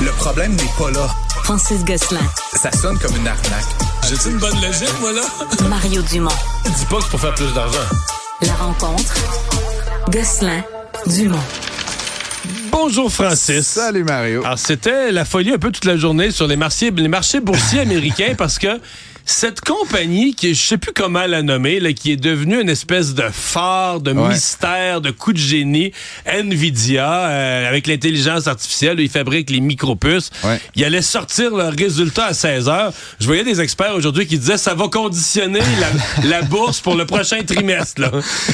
Le problème n'est pas là. Francis Gosselin. Ça sonne comme une arnaque. J'ai-tu une bonne logique, moi, là? Mario Dumont. Dis pas que c'est pour faire plus d'argent. La rencontre. Gosselin. Dumont. Bonjour, Francis. Salut Mario. Alors, c'était la folie un peu toute la journée sur les marchés, les marchés boursiers américains parce que cette compagnie qui, je sais plus comment la nommer, là, qui est devenue une espèce de phare, de Ouais. mystère, de coup de génie, Nvidia, euh, avec l'intelligence artificielle, ils fabriquent les micropuces. Ouais. Ils allaient sortir leurs résultats à 16 heures. Je voyais des experts aujourd'hui qui disaient ça va conditionner la, la bourse pour le prochain trimestre.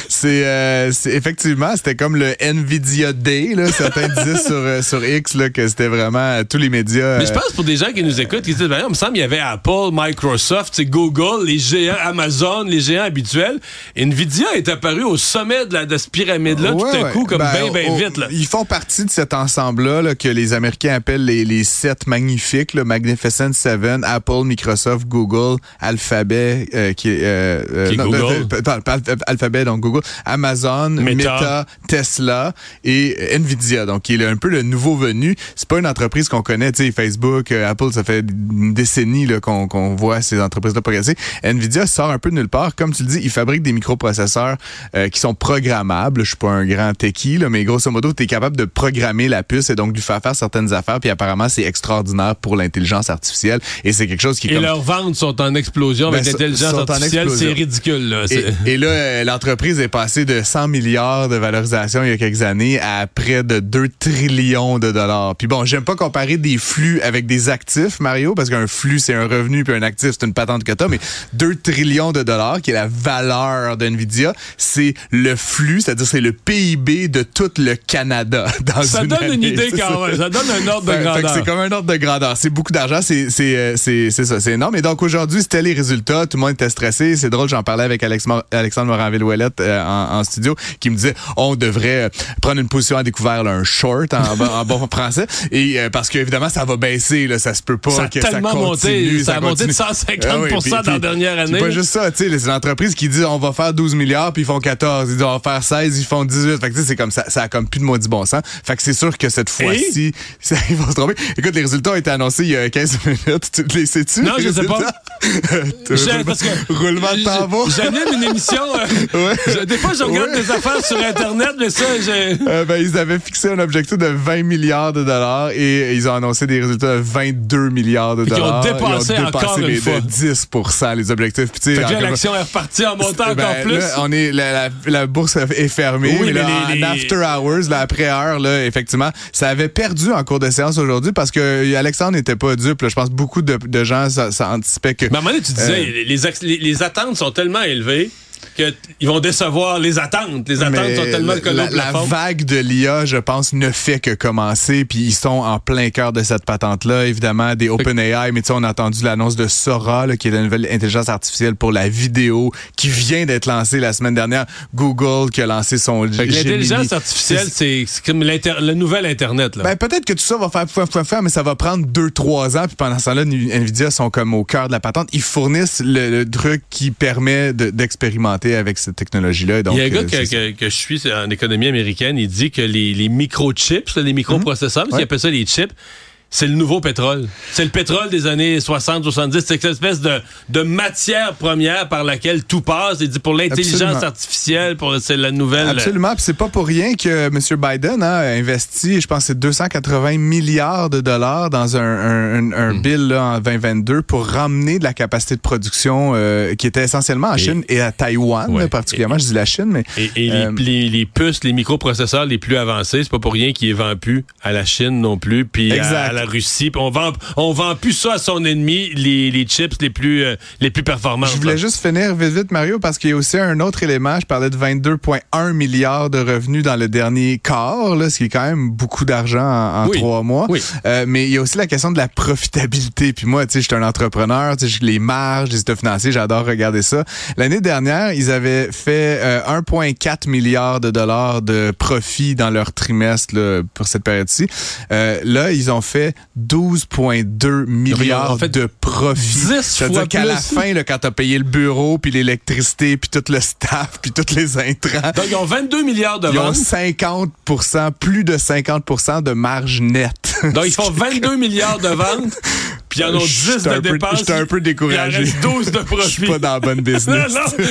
C'est euh, c'est- effectivement, c'était comme le Nvidia Day. Là. Certains disaient sur, euh, sur X là, que c'était vraiment tous les médias. Mais je pense pour des gens qui nous écoutent, qui disent, ben, il me semble qu'il y avait Apple, Microsoft, sais, Google, les géants Amazon, les géants habituels. Nvidia est apparu au sommet de, la, de cette pyramide-là ouais, tout à ouais. coup, comme Ben, bien, bien au- vite. Là. Ils font partie de cet ensemble-là là, que les Américains appellent les, les sept magnifiques, le Magnificent Seven, Apple, Microsoft, Google, Alphabet, euh, qui est... euh, euh, Qui est Google. euh, Alphabet, donc Google, Amazon, Meta. Meta, Tesla et Nvidia, donc qui est un peu le nouveau venu. C'est pas une entreprise qu'on connaît, tu sais, Facebook, Apple, ça fait une décennie là, qu'on qu'on voit ces entreprises-là progresser. Nvidia sort un peu de nulle part. Comme tu le dis, ils fabriquent des microprocesseurs euh, qui sont programmables. Je suis pas un grand techie, là, mais grosso modo, tu es capable de programmer la puce et donc de lui faire faire certaines affaires. Puis apparemment, c'est extraordinaire pour l'intelligence artificielle. Et c'est quelque chose qui Et comme... leurs ventes sont en explosion Ben, avec l'intelligence artificielle. C'est ridicule. Là. Et, et là, euh, l'entreprise est passée de 100 milliards de valorisation il y a quelques années à près de 2 trillions de dollars. Puis bon, j'aime pas comparer des flux avec des actifs, Mario, parce qu'un flux, c'est un revenu, puis un actif, c'est une patente que t'as, mais 2 trillions de dollars, qui est la valeur d'NVIDIA, c'est le flux, c'est-à-dire c'est le PIB de tout le Canada. Dans Ça une donne une idée quand ça. même. Ça donne un ordre de grandeur. C'est comme un ordre de grandeur. C'est beaucoup d'argent. C'est c'est euh, c'est c'est ça. C'est énorme. Et donc aujourd'hui, c'était les résultats. Tout le monde était stressé. C'est drôle. J'en parlais avec Alex Mor- Alexandre Moranville-Ouellette euh, en, en studio, qui me disait on devrait euh, prendre une position à découvert, là, un short en, bon- en bon français. Et euh, parce que évidemment, ça va baisser. Là, ça se peut pas Ça a que tellement ça continue. monté. Ça a monté de continue. 150 Ah oui, puis- dans la dernière année. pas juste ça. Tu sais, c'est l'entreprise qui dit on va faire 12 milliards puis ils font 14. Ils disent on va faire 16, ils font 18. Fait que tu sais, c'est comme ça. Ça a comme plus de maudit bon sens. Fait que c'est sûr que cette fois-ci, ils vont se tromper. Écoute, les résultats ont été annoncés il y a 15 minutes. Tu les sais-tu? Non, les je sais pas. parce que Roulement de tambour. J'anime une émission. euh, Ouais. je- des fois, je regarde Ouais. des affaires sur Internet, mais ça, j'ai. Euh, ben, ils avaient fixé un objectif de 20 milliards de dollars et ils ont annoncé des résultats de 22 milliards de Puis qu'ils ont dollars. dépassé ils ont dépassé encore une les fois. De 10% les objectifs. Puis, Fait que là, l'action est repartie en montant encore Ben, plus. là, on est, la, la, la bourse est fermée. Oui, mais, là, les- en les- after hours, là, après heure, là, effectivement, ça avait perdu en cours de séance aujourd'hui parce que euh, Alexandre n'était pas dupe. là. Je pense que beaucoup de, de gens ça, ça anticipaient que. Mais à un moment donné, tu disais, Euh, les- les attentes sont tellement élevées qu'ils vont décevoir les attentes. Les attentes Mais sont tellement la, collées la, plafond. vague de l'IA, je pense, ne fait que commencer, puis ils sont en plein cœur de cette patente-là. Évidemment, des OpenAI, mais tu sais, on a entendu l'annonce de Sora, là, qui est la nouvelle intelligence artificielle pour la vidéo, qui vient d'être lancée la semaine dernière. Google qui a lancé son que l'intelligence artificielle, c'est comme le nouvel Internet. Là. Ben, peut-être que tout ça va faire mais ça va prendre deux, trois ans. Puis pendant ce temps-là, Nvidia sont comme au cœur de la patente. Ils fournissent le, le truc qui permet de- avec cette technologie-là. Il y a un gars euh, que, que- que je suis en économie américaine, il dit que les, les microchips, les microprocesseurs, parce Ouais. qu'il appelle ça les chips, c'est le nouveau pétrole. C'est le pétrole des années 60, 70. C'est cette espèce de, de matière première par laquelle tout passe. Il dit pour l'intelligence Absolument. artificielle, pour c'est la nouvelle. Absolument. Puis c'est pas pour rien que M. Biden a investi, je pense, c'est 280 milliards de dollars dans un, un, un- un Hmm. bill là, en 2022 pour ramener de la capacité de production euh, qui était essentiellement en Et- Chine et à Taïwan, Ouais. particulièrement. Je dis la Chine, mais Et, et Euh, les, les- les puces, les microprocesseurs les plus avancés, c'est pas pour rien qu'ils vendent plus à la Chine non plus, puis à, Exact. à la Russie. Puis on vend, on vend plus ça à son ennemi, les, les chips les plus, euh, les plus performants. Je voulais juste finir vite, vite, Mario, parce qu'il y a aussi un autre élément. Je parlais de 22,1 milliards de revenus dans le dernier quart, là, ce qui est quand même beaucoup d'argent en, en Oui. trois mois. Oui. Euh, mais il y a aussi la question de la profitabilité. Puis moi, tu sais, je suis un entrepreneur, tu sais, les marges, les états financiers, j'adore regarder ça. L'année dernière, ils avaient fait euh, 1,4 milliard de dollars de profit dans leur trimestre là, pour cette période-ci. Euh, là, ils ont fait 12,2 milliards en fait de profit. 10 C'est-à-dire qu'à la fin, là, quand t'as payé le bureau, puis l'électricité, puis tout le staff, puis tous les intrants, Donc, ils ont 22 milliards de ils ont ventes. 50% plus de 50% de marge nette. Donc, ils font 22 milliards de ventes, puis ils en ont 10 J'étais de dépenses. j'étais un peu découragé. Il en reste 12 de Je profit. suis pas dans la bonne non, business. non, tu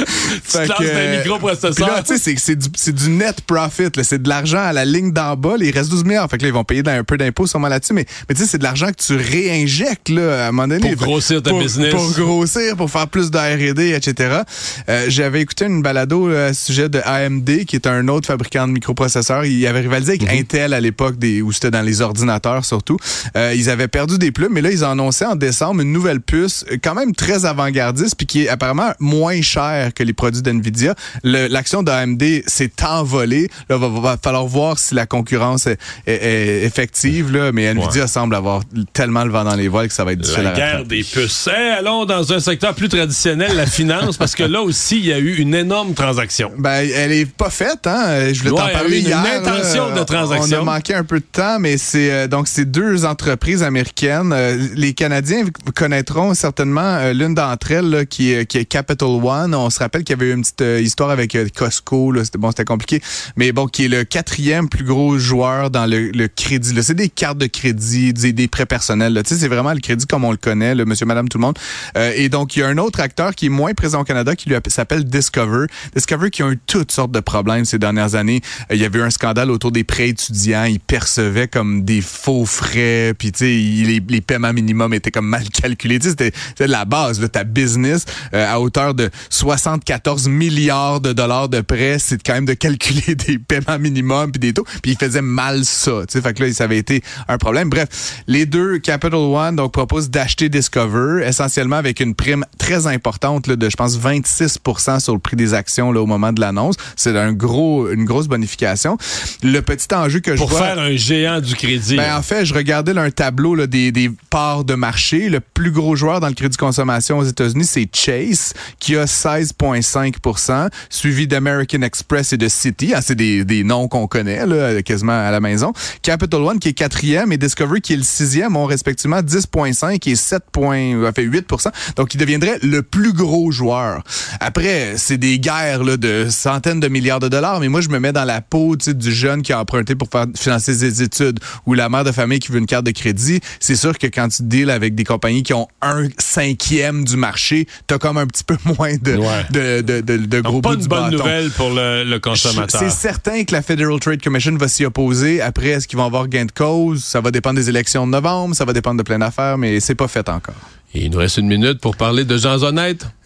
Fait te lances Puis microprocesseur. tu sais, c'est- c'est du, net profit. là. C'est de l'argent à la ligne d'en bas. là. Il reste 12 milliards. Fait que là, ils vont payer un peu d'impôts sûrement là-dessus. Mais, mais tu sais, c'est de l'argent que tu réinjectes là, à un moment donné. Pour grossir ta pour, business. Pour grossir, pour faire plus de R&D, etc. Euh, J'avais écouté une balado là, à ce sujet de AMD, qui est un autre fabricant de microprocesseurs. Il avait rivalisé avec Intel à l'époque, où c'était dans les ordinateurs surtout. Euh, ils avaient perdu des plumes, mais là, ils ont annoncé en décembre une nouvelle puce, euh, quand même très avant-gardiste, puis qui est apparemment moins chère que les produits d'NVIDIA. L'action d'AMD s'est envolée. Là, va, va falloir voir si la concurrence est, est- est effective, là, mais NVIDIA semble avoir tellement le vent dans les voiles que ça va être difficile La à guerre des puces. Eh, allons dans un secteur plus traditionnel, la finance, parce que là aussi, il y a eu une énorme transaction. Ben, elle est pas faite, hein. Je voulais Ouais, t'en parler une hier. intention là. de transaction. On a manqué un peu de temps, mais c'est euh, donc c'est deux entreprises américaines. Euh, les Canadiens connaîtront certainement euh, l'une d'entre elles qui, est, qui est Capital One. On se rappelle qu'il y avait eu une petite euh, histoire avec euh, Costco. bon, c'était compliqué, mais bon, qui est le quatrième plus gros joueur dans le, crédit. C'est des cartes de crédit, des, des prêts personnels. Tu sais, c'est vraiment le crédit comme on le connaît, le Monsieur, Madame, tout le monde. Euh, et donc il y a un autre acteur qui est moins présent au Canada qui lui app- s'appelle Discover. Discover qui a eu toutes sortes de problèmes ces dernières années. Euh, il y avait eu un scandale autour des prêts étudiants. Ils percevaient comme des faux frais. Puis tu sais, il- les, les paiements minimums étaient comme mal calculés. Tu sais, c'était c'était la base de ta business euh, à hauteur de 74 milliards de dollars de prêts. C'est quand même de calculer des paiements minimums puis des taux. Puis ils faisaient mal ça. Tu sais, fait que là, ça avait été un problème. Bref, les deux Capital One donc proposent d'acheter Discover essentiellement avec une prime très importante là, de je pense 26% sur le prix des actions là, au moment de l'annonce. C'est un gros une grosse bonification. Le petit enjeu que je Pour vois faire un géant du crédit. ben, en fait, je regardais là, un tableau là, des, des parts de Le plus gros joueur dans le crédit consommation aux États-Unis, c'est Chase, qui a 16,5% suivi d'American Express et de Citi. Ah, c'est des, des noms qu'on connaît là, quasiment à la maison. Capital One, qui est quatrième, et Discovery, qui est le sixième, ont respectivement 10,5 et 7, euh, fait 8% Donc, il deviendrait le plus gros joueur. Après, c'est des guerres là, de centaines de milliards de dollars, mais moi, je me mets dans la peau du jeune qui a emprunté pour financer ses études ou la mère de famille qui veut une carte de crédit. C'est sûr que quand tu deals avec des compagnies qui ont un cinquième du marché, t'as comme un petit peu moins de, Ouais. de, de, de, de gros Donc, pas une bonne bâton. nouvelle pour le, le consommateur. C'est certain que la Federal Trade Commission va s'y opposer. Après, est-ce qu'ils vont avoir gain de cause? Ça va dépendre des élections de novembre, ça va dépendre de plein d'affaires, mais c'est pas fait encore. Et il nous reste une minute pour parler de gens honnêtes.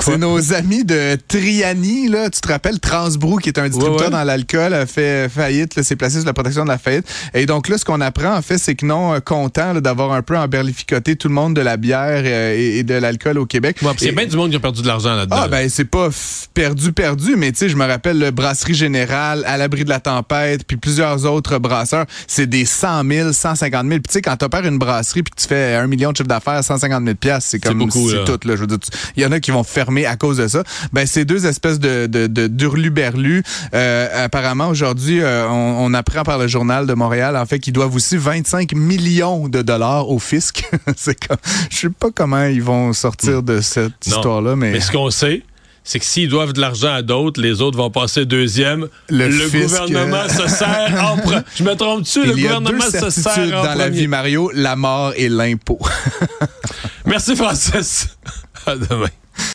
C'est nos amis de Triani, là. Tu te rappelles, Transbrou, qui est un distributeur Ouais, ouais. dans l'alcool, a fait faillite, s'est placé sur la protection de la faillite. Et donc là, ce qu'on apprend, en fait, c'est que non, euh, content d'avoir un peu emberlificoté tout le monde de la bière euh, et, et de l'alcool au Québec. Il y a Et- bien du monde qui a perdu de l'argent là-dedans. ah ben c'est pas perdu perdu mais tu sais je me rappelle le brasserie générale à l'abri de la tempête puis plusieurs autres brasseurs c'est des 100 000 150 000 puis tu sais quand t'opères une brasserie puis que tu fais un million de chiffre d'affaires 150 000 pièces c'est comme beaucoup, c'est là. tout là je veux dire tu- il y en a qui vont fermer à cause de ça ben ces deux espèces de de de d'hurluberlus euh, apparemment aujourd'hui euh, on, on apprend par le journal de Montréal en fait qu'ils doivent aussi 25 millions de dollars au fisc c'est comme je sais pas comment ils vont sortir de cette Non. histoire là Mais ce qu'on sait, c'est que s'ils doivent de l'argent à d'autres, les autres vont passer deuxième. Le Le, fisc, gouvernement euh, se sert en pre- Je me trompe-tu? Le Il y a deux gouvernement se sert en dans la vie, Mario, la mort et l'impôt. Merci, Francis. À demain.